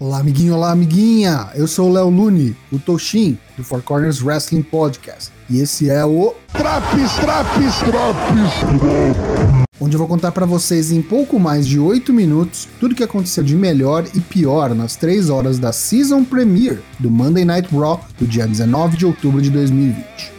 Olá, amiguinho, olá, amiguinha! Eu sou o Léo Lune, o Toshin, do Four Corners Wrestling Podcast. E esse é o Traps, Traps, Traps, onde eu vou contar para vocês em pouco mais de 8 minutos tudo o que aconteceu de melhor e pior nas 3 horas da Season Premiere do Monday Night Raw do dia 19 de outubro de 2020.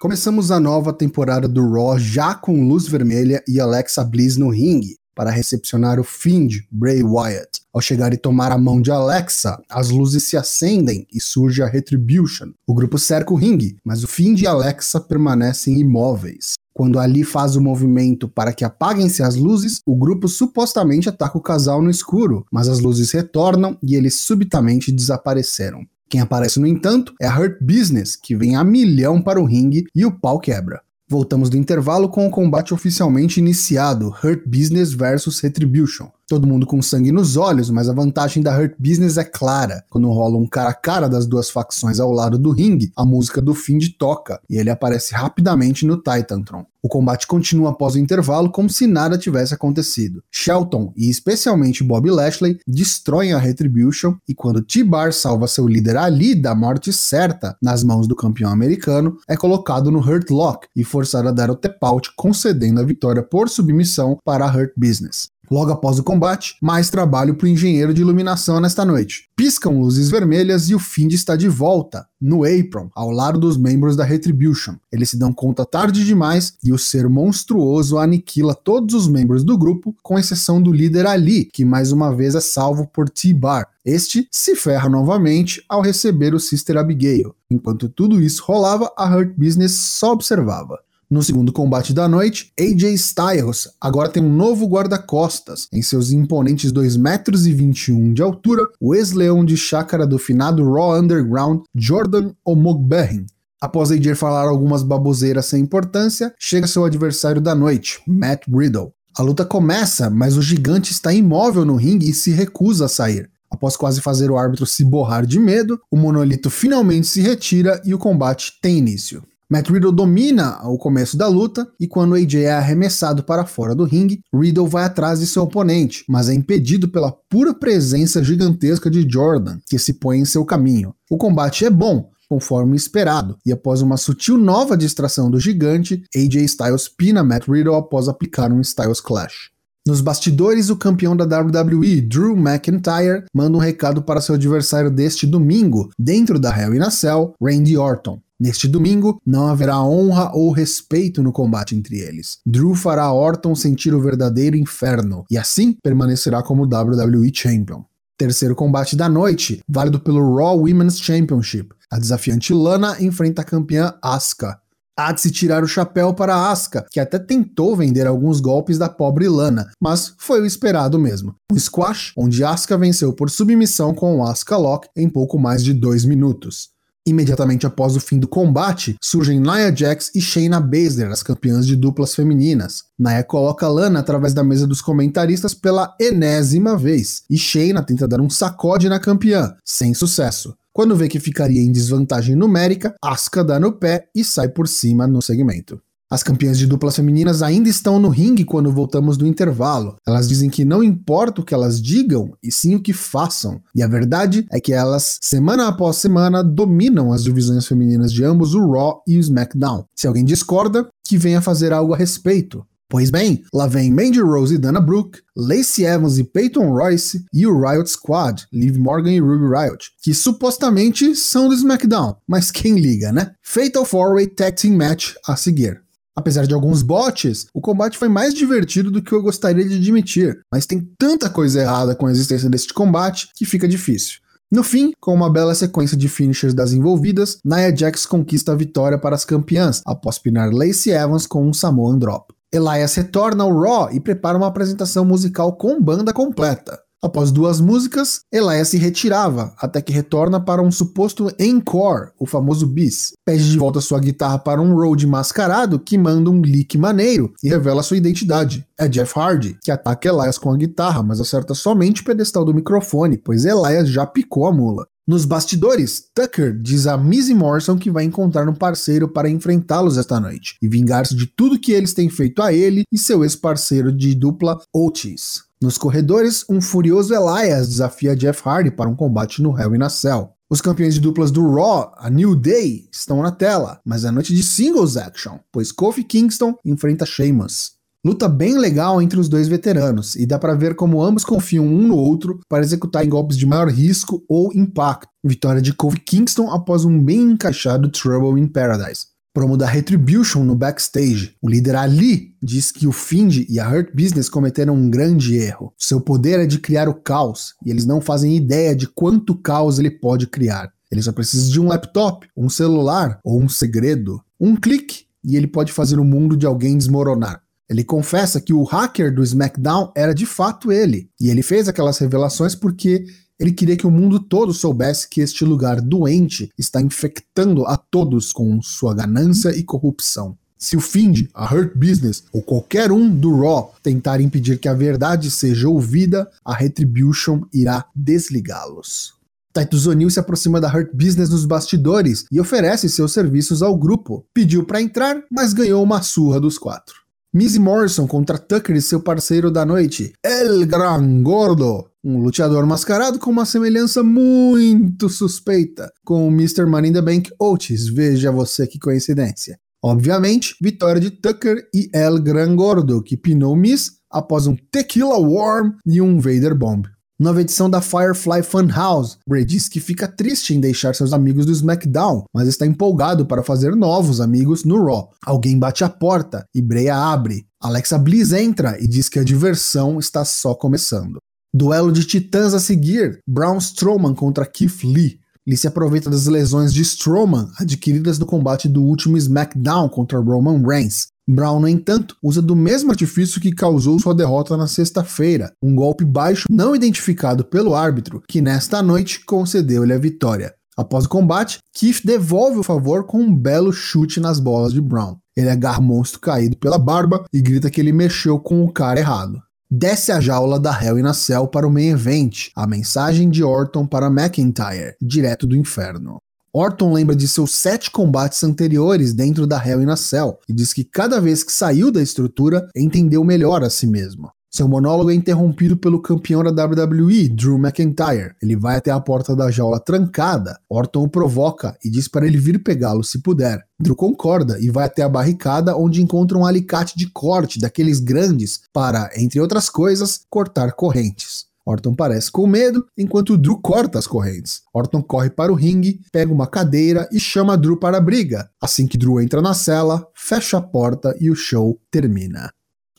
Começamos a nova temporada do Raw já com luz vermelha e Alexa Bliss no ringue para recepcionar o Fiend Bray Wyatt. Ao chegar e tomar a mão de Alexa, as luzes se acendem e surge a Retribution. O grupo cerca o ringue, mas o Fiend e Alexa permanecem imóveis. Quando Ali faz o movimento para que apaguem-se as luzes, o grupo supostamente ataca o casal no escuro, mas as luzes retornam e eles subitamente desapareceram. Quem aparece, no entanto, é a Hurt Business, que vem a milhão para o ringue e o pau quebra. Voltamos do intervalo com o combate oficialmente iniciado, Hurt Business versus Retribution. Todo mundo com sangue nos olhos, mas a vantagem da Hurt Business é clara. Quando rola um cara a cara das duas facções ao lado do ringue, a música do Find toca e ele aparece rapidamente no Titantron. O combate continua após o intervalo como se nada tivesse acontecido. Shelton e especialmente Bob Lashley destroem a Retribution e quando T-Bar salva seu líder Ali da morte certa nas mãos do campeão americano, é colocado no Hurt Lock e forçado a dar o tap out, concedendo a vitória por submissão para a Hurt Business. Logo após o combate, mais trabalho para o engenheiro de iluminação nesta noite. Piscam luzes vermelhas e o Find está de volta, no apron, ao lado dos membros da Retribution. Eles se dão conta tarde demais e o ser monstruoso aniquila todos os membros do grupo, com exceção do líder Ali, que mais uma vez é salvo por T-Bar. Este se ferra novamente ao receber o Sister Abigail. Enquanto tudo isso rolava, a Hurt Business só observava. No segundo combate da noite, AJ Styles agora tem um novo guarda-costas. Em seus imponentes 2 metros e 21 de altura, o ex-leão de chácara do finado Raw Underground, Jordan Omogbehin. Após AJ falar algumas baboseiras sem importância, chega seu adversário da noite, Matt Riddle. A luta começa, mas o gigante está imóvel no ringue e se recusa a sair. Após quase fazer o árbitro se borrar de medo, o monolito finalmente se retira e o combate tem início. Matt Riddle domina o começo da luta e quando AJ é arremessado para fora do ringue, Riddle vai atrás de seu oponente, mas é impedido pela pura presença gigantesca de Jordan, que se põe em seu caminho. O combate é bom, conforme esperado, e após uma sutil nova distração do gigante, AJ Styles pina Matt Riddle após aplicar um Styles Clash. Nos bastidores, o campeão da WWE, Drew McIntyre, manda um recado para seu adversário deste domingo, dentro da Hell in a Cell, Randy Orton. Neste domingo, não haverá honra ou respeito no combate entre eles. Drew fará Orton sentir o verdadeiro inferno e assim permanecerá como WWE Champion. Terceiro combate da noite, válido pelo Raw Women's Championship. A desafiante Lana enfrenta a campeã Asuka. Há de se tirar o chapéu para Asuka, que até tentou vender alguns golpes da pobre Lana, mas foi o esperado mesmo. Um squash, onde Asuka venceu por submissão com o Asuka Lock em pouco mais de dois minutos. Imediatamente após o fim do combate, surgem Nia Jax e Shayna Baszler, as campeãs de duplas femininas. Nia coloca Lana através da mesa dos comentaristas pela enésima vez, e Shayna tenta dar um sacode na campeã, sem sucesso. Quando vê que ficaria em desvantagem numérica, Asuka dá no pé e sai por cima no segmento. As campeãs de duplas femininas ainda estão no ringue quando voltamos do intervalo. Elas dizem que não importa o que elas digam, e sim o que façam. E a verdade é que elas, semana após semana, dominam as divisões femininas de ambos o Raw e o SmackDown. Se alguém discorda, que venha fazer algo a respeito. Pois bem, lá vem Mandy Rose e Dana Brooke, Lacey Evans e Peyton Royce e o Riot Squad, Liv Morgan e Ruby Riot, que supostamente são do SmackDown, mas quem liga, né? Fatal 4-Way Tag Team Match a seguir. Apesar de alguns bots, o combate foi mais divertido do que eu gostaria de admitir, mas tem tanta coisa errada com a existência deste combate que fica difícil. No fim, com uma bela sequência de finishers das envolvidas, Nia Jax conquista a vitória para as campeãs, após pinar Lacey Evans com um Samoan Drop. Elias retorna ao Raw e prepara uma apresentação musical com banda completa. Após duas músicas, Elias se retirava, até que retorna para um suposto encore, o famoso bis. Pede de volta sua guitarra para um Road mascarado que manda um leak maneiro e revela sua identidade. É Jeff Hardy, que ataca Elias com a guitarra, mas acerta somente o pedestal do microfone, pois Elias já picou a mula. Nos bastidores, Tucker diz a Missy Morrison que vai encontrar um parceiro para enfrentá-los esta noite e vingar-se de tudo que eles têm feito a ele e seu ex-parceiro de dupla Otis. Nos corredores, um furioso Elias desafia Jeff Hardy para um combate no Hell in a Cell. Os campeões de duplas do Raw, a New Day, estão na tela, mas é noite de singles action, pois Kofi Kingston enfrenta Sheamus. Luta bem legal entre os dois veteranos, e dá para ver como ambos confiam um no outro para executarem golpes de maior risco ou impacto. Vitória de Kofi Kingston após um bem encaixado Trouble in Paradise. Promo da Retribution no backstage. O líder Ali diz que o Find e a Hurt Business cometeram um grande erro. Seu poder é de criar o caos, e eles não fazem ideia de quanto caos ele pode criar. Ele só precisa de um laptop, um celular ou um segredo. Um clique e ele pode fazer o mundo de alguém desmoronar. Ele confessa que o hacker do SmackDown era de fato ele, e ele fez aquelas revelações porque ele queria que o mundo todo soubesse que este lugar doente está infectando a todos com sua ganância e corrupção. Se o Find, a Hurt Business ou qualquer um do Raw tentar impedir que a verdade seja ouvida, a Retribution irá desligá-los. Titus O'Neill se aproxima da Hurt Business nos bastidores e oferece seus serviços ao grupo. Pediu para entrar, mas ganhou uma surra dos quatro. Missy Morrison contra Tucker e seu parceiro da noite, El Gran Gordo, um luteador mascarado com uma semelhança muito suspeita com o Mr. Money in the Bank Otis, veja você que coincidência. Obviamente, vitória de Tucker e El Gran Gordo, que pinou Miss após um Tequila Worm e um Vader Bomb. Nova edição da Firefly Funhouse, Bray diz que fica triste em deixar seus amigos do SmackDown, mas está empolgado para fazer novos amigos no Raw. Alguém bate a porta e Bray a abre. Alexa Bliss entra e diz que a diversão está só começando. Duelo de titãs a seguir: Braun Strowman contra Keith Lee. Ele se aproveita das lesões de Strowman adquiridas no combate do último SmackDown contra Roman Reigns Brown, no entanto, usa do mesmo artifício que causou sua derrota na sexta-feira, um golpe baixo não identificado pelo árbitro, que nesta noite concedeu-lhe a vitória. Após o combate, Keith devolve o favor com um belo chute nas bolas de Brown. Ele agarra o monstro caído pela barba e grita que ele mexeu com o cara errado. Desce a jaula da Hell in a Cell para o main event, a mensagem de Orton para McIntyre, direto do inferno. Orton lembra de seus sete combates anteriores dentro da Hell in a Cell e diz que cada vez que saiu da estrutura entendeu melhor a si mesmo. Seu monólogo é interrompido pelo campeão da WWE, Drew McIntyre. Ele vai até a porta da jaula trancada. Orton o provoca e diz para ele vir pegá-lo se puder. Drew concorda e vai até a barricada onde encontra um alicate de corte daqueles grandes para, entre outras coisas, cortar correntes. Orton parece com medo, enquanto Drew corta as correntes. Orton corre para o ringue, pega uma cadeira e chama Drew para a briga. Assim que Drew entra na cela, fecha a porta e o show termina.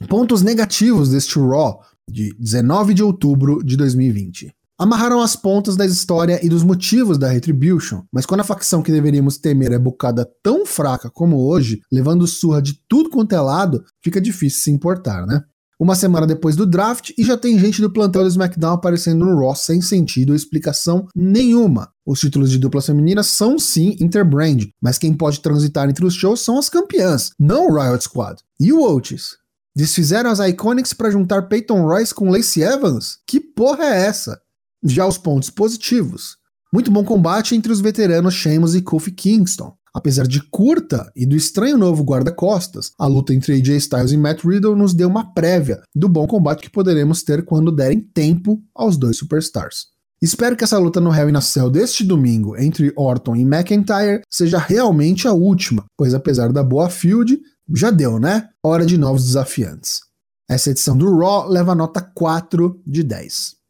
Pontos negativos deste Raw de 19 de outubro de 2020 amarraram as pontas da história e dos motivos da Retribution, mas quando a facção que deveríamos temer é bocada tão fraca como hoje, levando surra de tudo quanto é lado, fica difícil se importar, né? Uma semana depois do draft e já tem gente do plantão do SmackDown aparecendo no Raw sem sentido ou explicação nenhuma. Os títulos de dupla feminina são sim interbrand, mas quem pode transitar entre os shows são as campeãs, não o Riot Squad. E o Otis? Desfizeram as Iconics para juntar Peyton Royce com Lacey Evans? Que porra é essa? Já os pontos positivos. Muito bom combate entre os veteranos Sheamus e Kofi Kingston. Apesar de curta e do estranho novo guarda-costas, a luta entre AJ Styles e Matt Riddle nos deu uma prévia do bom combate que poderemos ter quando derem tempo aos dois superstars. Espero que essa luta no Hell in a Cell deste domingo entre Orton e McIntyre seja realmente a última, pois apesar da boa field, já deu, né? Hora de novos desafiantes. Essa edição do Raw leva nota 4 de 10.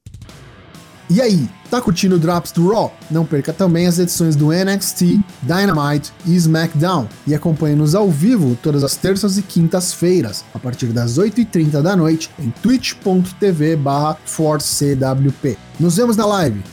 E aí, tá curtindo o Drops do Raw? Não perca também as edições do NXT, Dynamite e SmackDown e acompanhe-nos ao vivo todas as terças e quintas-feiras, a partir das 8h30 da noite, em twitch.tv barra ForceCWP. Nos vemos na live!